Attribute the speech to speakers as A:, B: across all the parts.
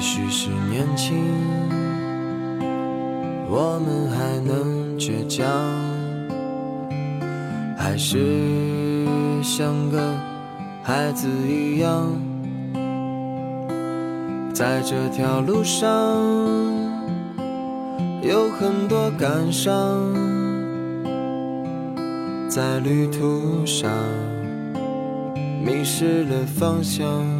A: 也许是年轻，我们还能倔强，还是像个孩子一样，在这条路上有很多感伤，在旅途上迷失了方向。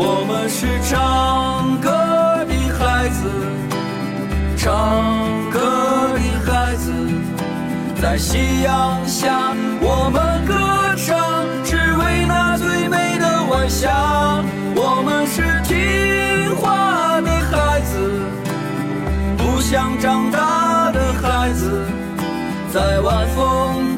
B: 我们是唱歌的孩子，唱歌的孩子，在夕阳下，我们歌唱，只为那最美的晚霞。我们是听话的孩子，不想长大的孩子，在晚风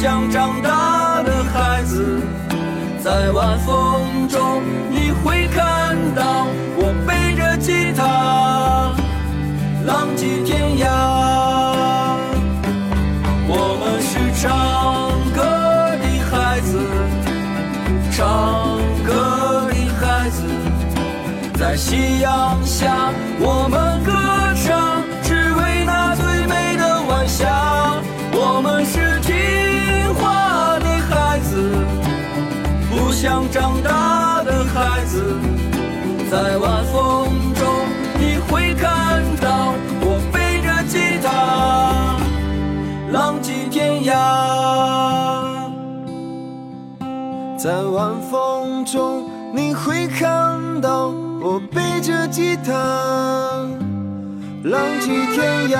B: 像长大的孩子，在晚风中，你会看到我背着吉他。浪迹天涯。我们是唱歌的孩子，唱歌的孩子，
C: 在夕阳下，我们歌唱，在晚风中，你会看到。我背着吉他，浪迹天涯。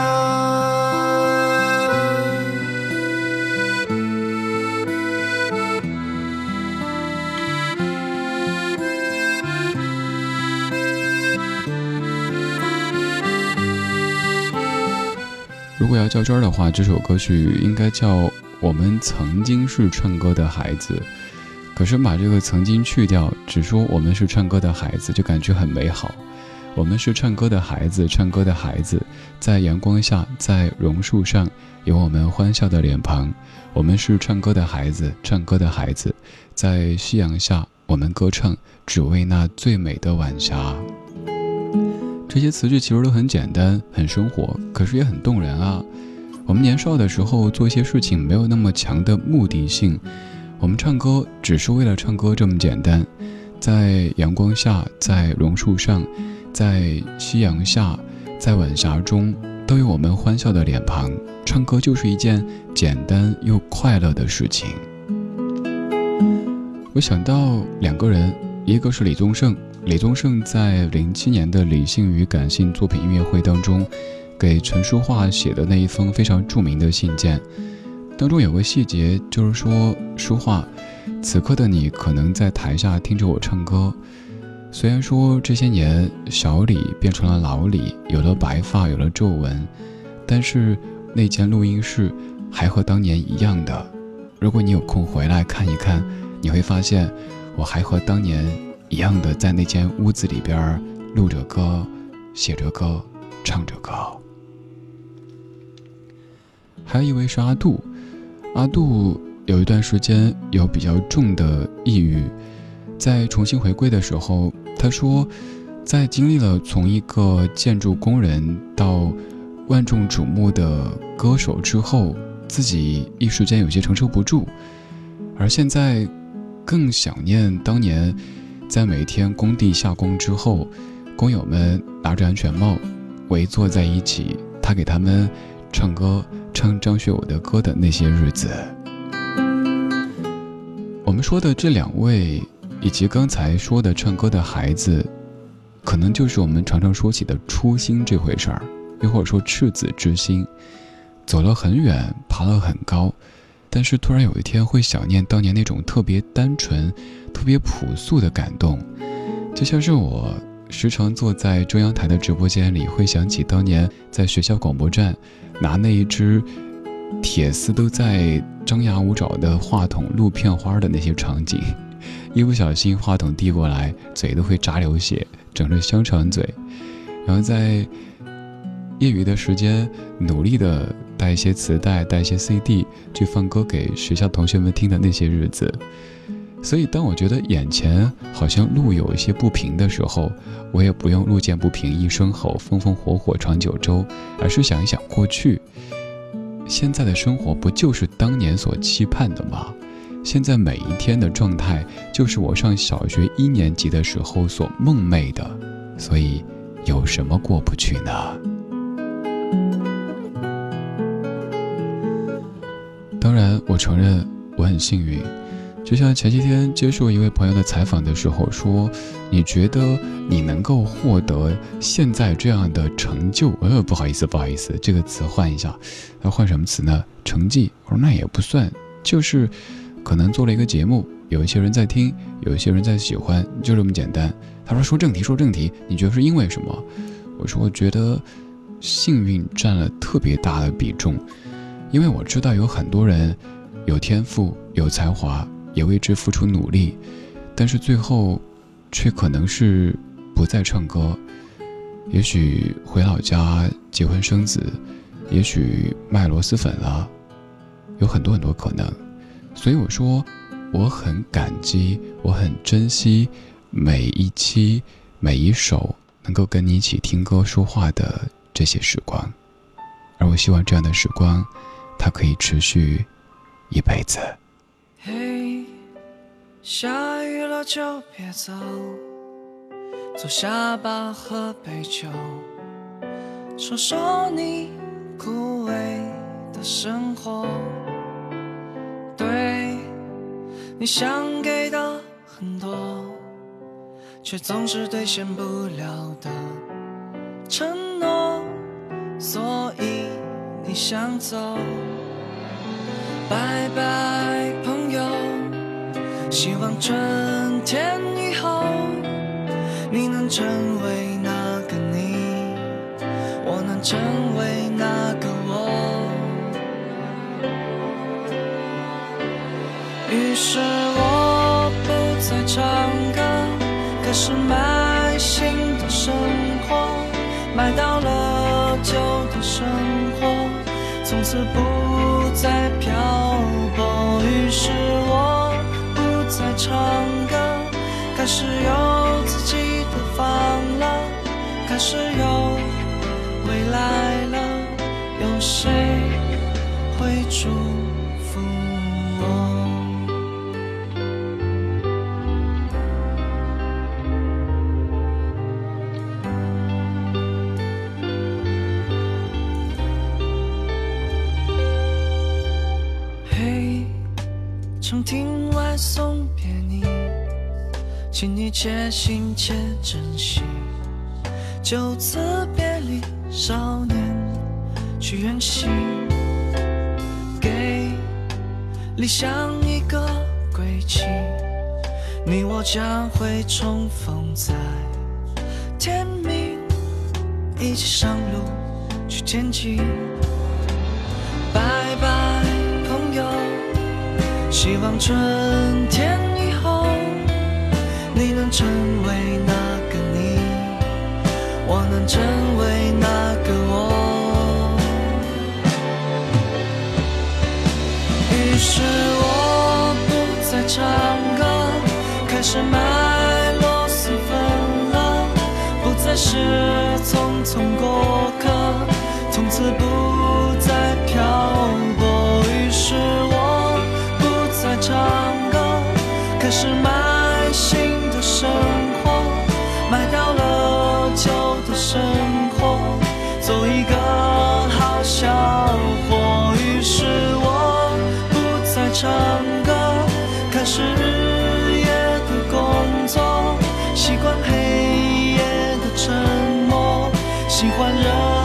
D: 如果要较真儿的话，这首歌曲应该叫《我们曾经是唱歌的孩子》。可是把这个曾经去掉，只说我们是唱歌的孩子，就感觉很美好。我们是唱歌的孩子，唱歌的孩子，在阳光下，在榕树上，有我们欢笑的脸庞。我们是唱歌的孩子，唱歌的孩子，在夕阳下，我们歌唱，只为那最美的晚霞。这些词句其实都很简单，很生活，可是也很动人啊。我们年少的时候做一些事情，没有那么强的目的性。我们唱歌只是为了唱歌，这么简单。在阳光下，在榕树上，在夕阳下，在晚霞中，都有我们欢笑的脸庞。唱歌就是一件简单又快乐的事情。我想到两个人，一个是李宗盛。李宗盛在零七年的理性与感性作品音乐会当中，给陈淑桦写的那一封非常著名的信件。当中有个细节，就是说，说话，此刻的你可能在台下听着我唱歌。虽然说这些年小李变成了老李，有了白发，有了皱纹，但是那间录音室还和当年一样的。如果你有空回来看一看，你会发现，我还和当年一样的在那间屋子里边录着歌，写着歌，唱着歌。还有一位是阿杜。阿杜有一段时间有比较重的抑郁，在重新回归的时候，他说，在经历了从一个建筑工人到万众瞩目的歌手之后，自己一时间有些承受不住，而现在更想念当年在每天工地下工之后，工友们拿着安全帽围坐在一起，他给他们唱歌。唱张学友的歌的那些日子，我们说的这两位，以及刚才说的唱歌的孩子，可能就是我们常常说起的初心这回事儿，又或者说赤子之心。走了很远，爬了很高，但是突然有一天会想念当年那种特别单纯、特别朴素的感动，就像是我。时常坐在中央台的直播间里，会想起当年在学校广播站拿那一只铁丝都在张牙舞爪的话筒录片花的那些场景，一不小心话筒递过来，嘴都会扎流血，整着香肠嘴，然后在业余的时间努力的带一些磁带、带一些 CD 去放歌给学校同学们听的那些日子。所以，当我觉得眼前好像路有一些不平的时候，我也不用“路见不平一声吼，风风火火闯九州”，而是想一想过去，现在的生活不就是当年所期盼的吗？现在每一天的状态，就是我上小学一年级的时候所梦寐的。所以，有什么过不去呢？当然，我承认我很幸运。就像前几天接受一位朋友的采访的时候说：“你觉得你能够获得现在这样的成就？”呃，不好意思，不好意思，这个词换一下，要换什么词呢？成绩？我说那也不算，就是可能做了一个节目，有一些人在听，有一些人在喜欢，就这么简单。他说：“说正题，说正题，你觉得是因为什么？”我说：“我觉得幸运占了特别大的比重，因为我知道有很多人有天赋，有才华。”也为之付出努力，但是最后，却可能是不再唱歌，也许回老家结婚生子，也许卖螺蛳粉了，有很多很多可能。所以我说，我很感激，我很珍惜每一期每一首能够跟你一起听歌说话的这些时光，而我希望这样的时光，它可以持续一辈子。
C: 下雨了就别走，坐下吧，喝杯酒，说说你枯萎的生活。对你想给的很多，却总是兑现不了的承诺，所以你想走。拜拜，希望春天以后，你能成为那个你，我能成为那个我。于是我不再唱歌，开始买新的生活，买到了旧的生活，从此不再唱歌，开始有自己的房了，开始有未来了，有谁且行且珍惜。就此别离，少年去远行，给理想一个归期。你我将会重逢在天明，一起上路去前进。拜拜，朋友。希望春天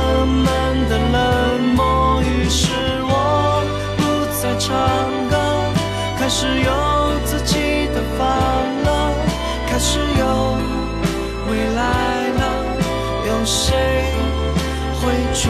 C: 人们的冷漠。于是我不再唱歌，开始有自己的烦恼，开始有未来了，有谁会注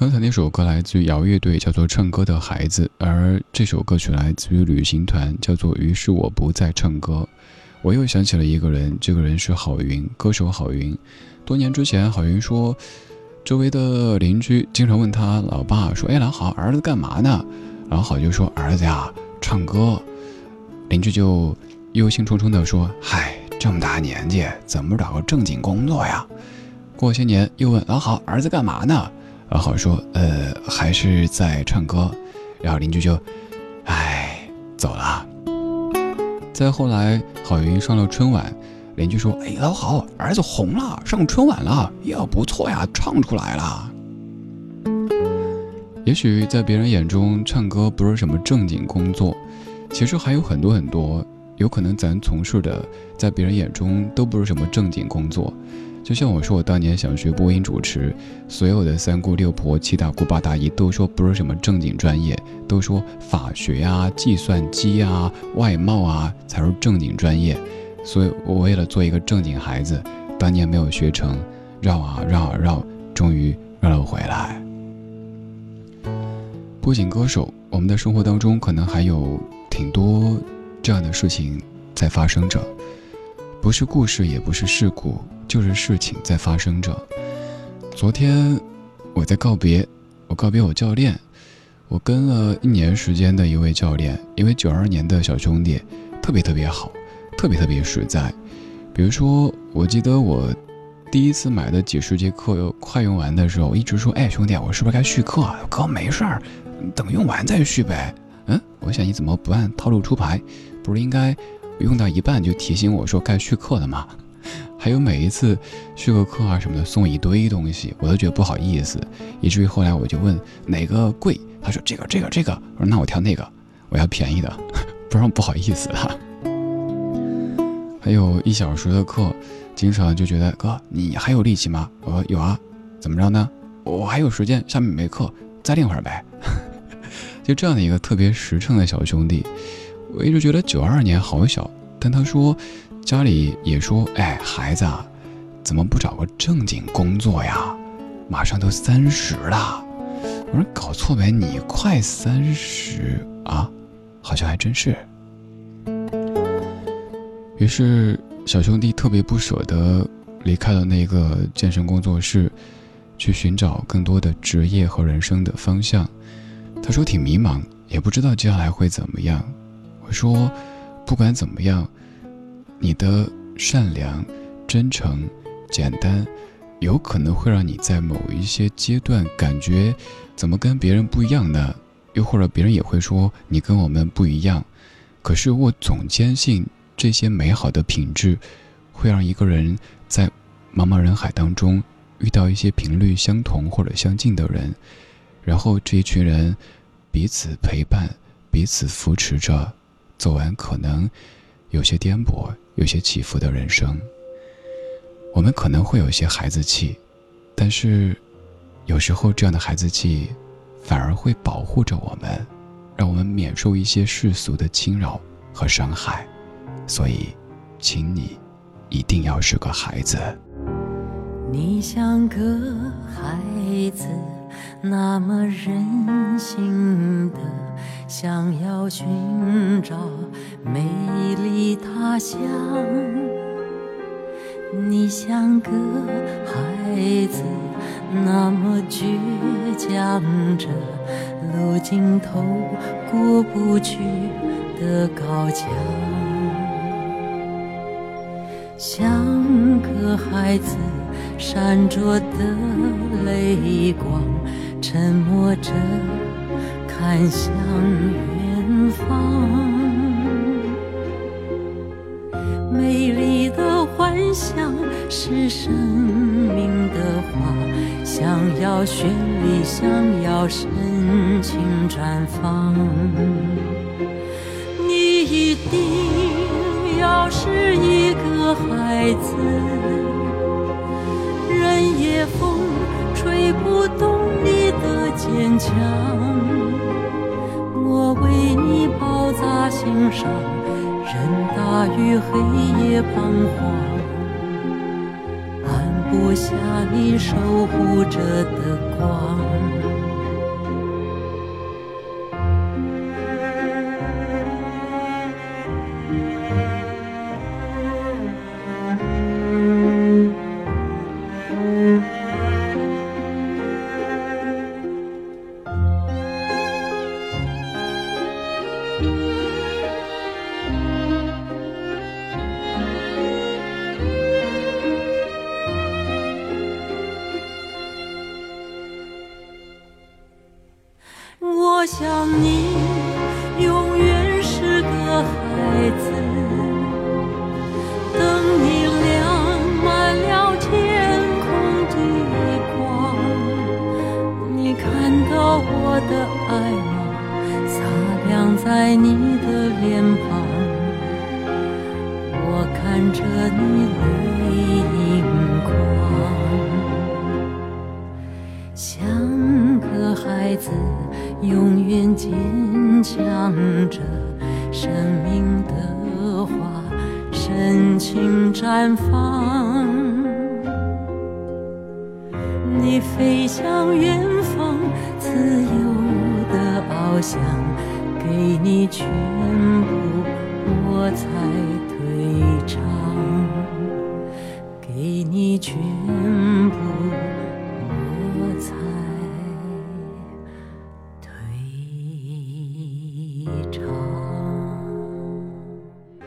D: 刚才那首歌来自于摇乐队，叫做《唱歌的孩子》，而这首歌曲来自于旅行团，叫做《于是我不再唱歌》。我又想起了一个人，这个人是郝云，歌手郝云。多年之前，郝云说，周围的邻居经常问他老爸说：“哎，老郝，儿子干嘛呢？”老郝就说：“儿子呀，唱歌。”邻居就忧心忡忡地说：“嗨，这么大年纪，怎么找个正经工作呀？”过些年又问老郝：“儿子干嘛呢？”老好说：“呃，还是在唱歌。”然后邻居就：“哎，走了。”再后来，郝云上了春晚。邻居说：“哎，老好，儿子红了，上春晚了，呀，不错呀，唱出来了。”也许在别人眼中，唱歌不是什么正经工作，其实还有很多很多，有可能咱从事的，在别人眼中都不是什么正经工作。就像我说，我当年想学播音主持，所有的三姑六婆、七大姑八大姨都说不是什么正经专业，都说法学啊、计算机啊、外贸啊才是正经专业。所以我为了做一个正经孩子，当年没有学成，绕啊绕啊绕，终于绕了回来。不仅歌手，我们的生活当中可能还有挺多这样的事情在发生着，不是故事，也不是事故，就是事情在发生着。昨天我在告别，我告别我教练，我跟了一年时间的一位教练，一位九二年的小兄弟，特别特别好。特别特别实在，比如说，我记得我第一次买的几十节课快用完的时候，我一直说：“哎，兄弟，我是不是该续课？”哥，没事儿，等用完再续呗。嗯，我想你怎么不按套路出牌？不是应该用到一半就提醒我说该续课的吗？还有每一次续个课啊什么的，送一堆东西，我都觉得不好意思，以至于后来我就问哪个贵，他说这个这个这个，我说那我挑那个，我要便宜的，不然不好意思啊。还有一小时的课，经常就觉得哥，你还有力气吗？我说有啊，怎么着呢？我还有时间，下面没课，再练会儿呗。就这样的一个特别实诚的小兄弟，我一直觉得九二年好小，但他说家里也说，哎，孩子啊，怎么不找个正经工作呀？马上都三十了。我说搞错没？你快三十啊？好像还真是。于是，小兄弟特别不舍得离开了那个健身工作室，去寻找更多的职业和人生的方向。他说挺迷茫，也不知道接下来会怎么样。我说，不管怎么样，你的善良、真诚、简单，有可能会让你在某一些阶段感觉怎么跟别人不一样呢？又或者别人也会说你跟我们不一样。可是我总坚信。这些美好的品质，会让一个人在茫茫人海当中遇到一些频率相同或者相近的人，然后这一群人彼此陪伴、彼此扶持着，走完可能有些颠簸、有些起伏的人生。我们可能会有些孩子气，但是有时候这样的孩子气反而会保护着我们，让我们免受一些世俗的侵扰和伤害。所以，请你一定要是个孩子。
E: 你像个孩子，那么任性的，想要寻找美丽他乡。你像个孩子，那么倔强着，路尽头过不去的高墙。像个孩子，闪着的泪光，沉默着看向远方。美丽的幻想是生命的花，想要绚丽，想要深情绽放。你一定是一个。孩子，任夜风吹不动你的坚强，我为你包扎心上，任大雨黑夜彷徨，安不下你守护着的光。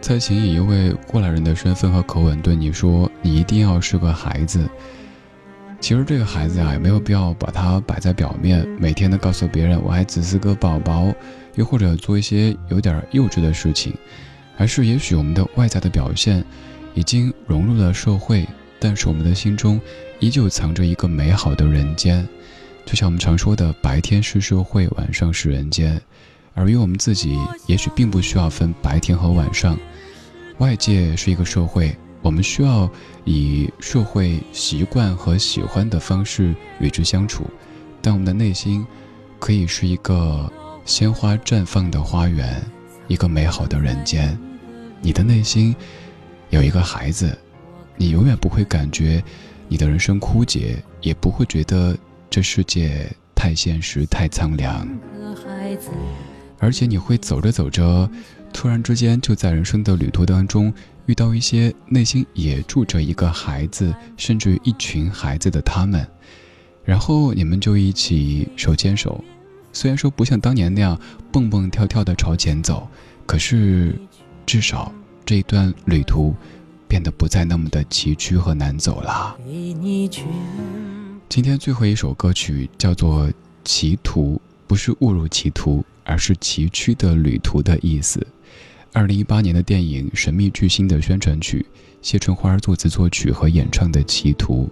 D: 蔡琴以一位过来人的身份和口吻对你说：“你一定要是个孩子。”其实这个孩子啊，也没有必要把它摆在表面，每天都告诉别人我还只是个宝宝，又或者做一些有点幼稚的事情，而是也许我们的外在的表现已经融入了社会，但是我们的心中依旧藏着一个美好的人间。就像我们常说的，白天是社会，晚上是人间。而于我们自己，也许并不需要分白天和晚上。外界是一个社会，我们需要以社会习惯和喜欢的方式与之相处，但我们的内心可以是一个鲜花绽放的花园，一个美好的人间。你的内心有一个孩子，你永远不会感觉你的人生枯竭，也不会觉得这世界太现实、太苍凉。而且你会走着走着，突然之间就在人生的旅途当中遇到一些内心也住着一个孩子，甚至一群孩子的他们，然后你们就一起手牵手，虽然说不像当年那样蹦蹦跳跳的朝前走，可是至少这一段旅途变得不再那么的崎岖和难走了。今天最后一首歌曲叫做《歧途》，不是误入歧途。而是崎岖的旅途的意思。二零一八年的电影《神秘巨星》的宣传曲，谢春花作词作曲和演唱的《歧途》。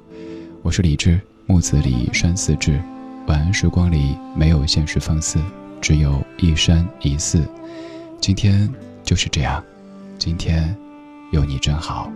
D: 我是李志，木子李山寺志。晚安时光里没有现实放肆，只有一山一寺。今天就是这样，今天有你真好。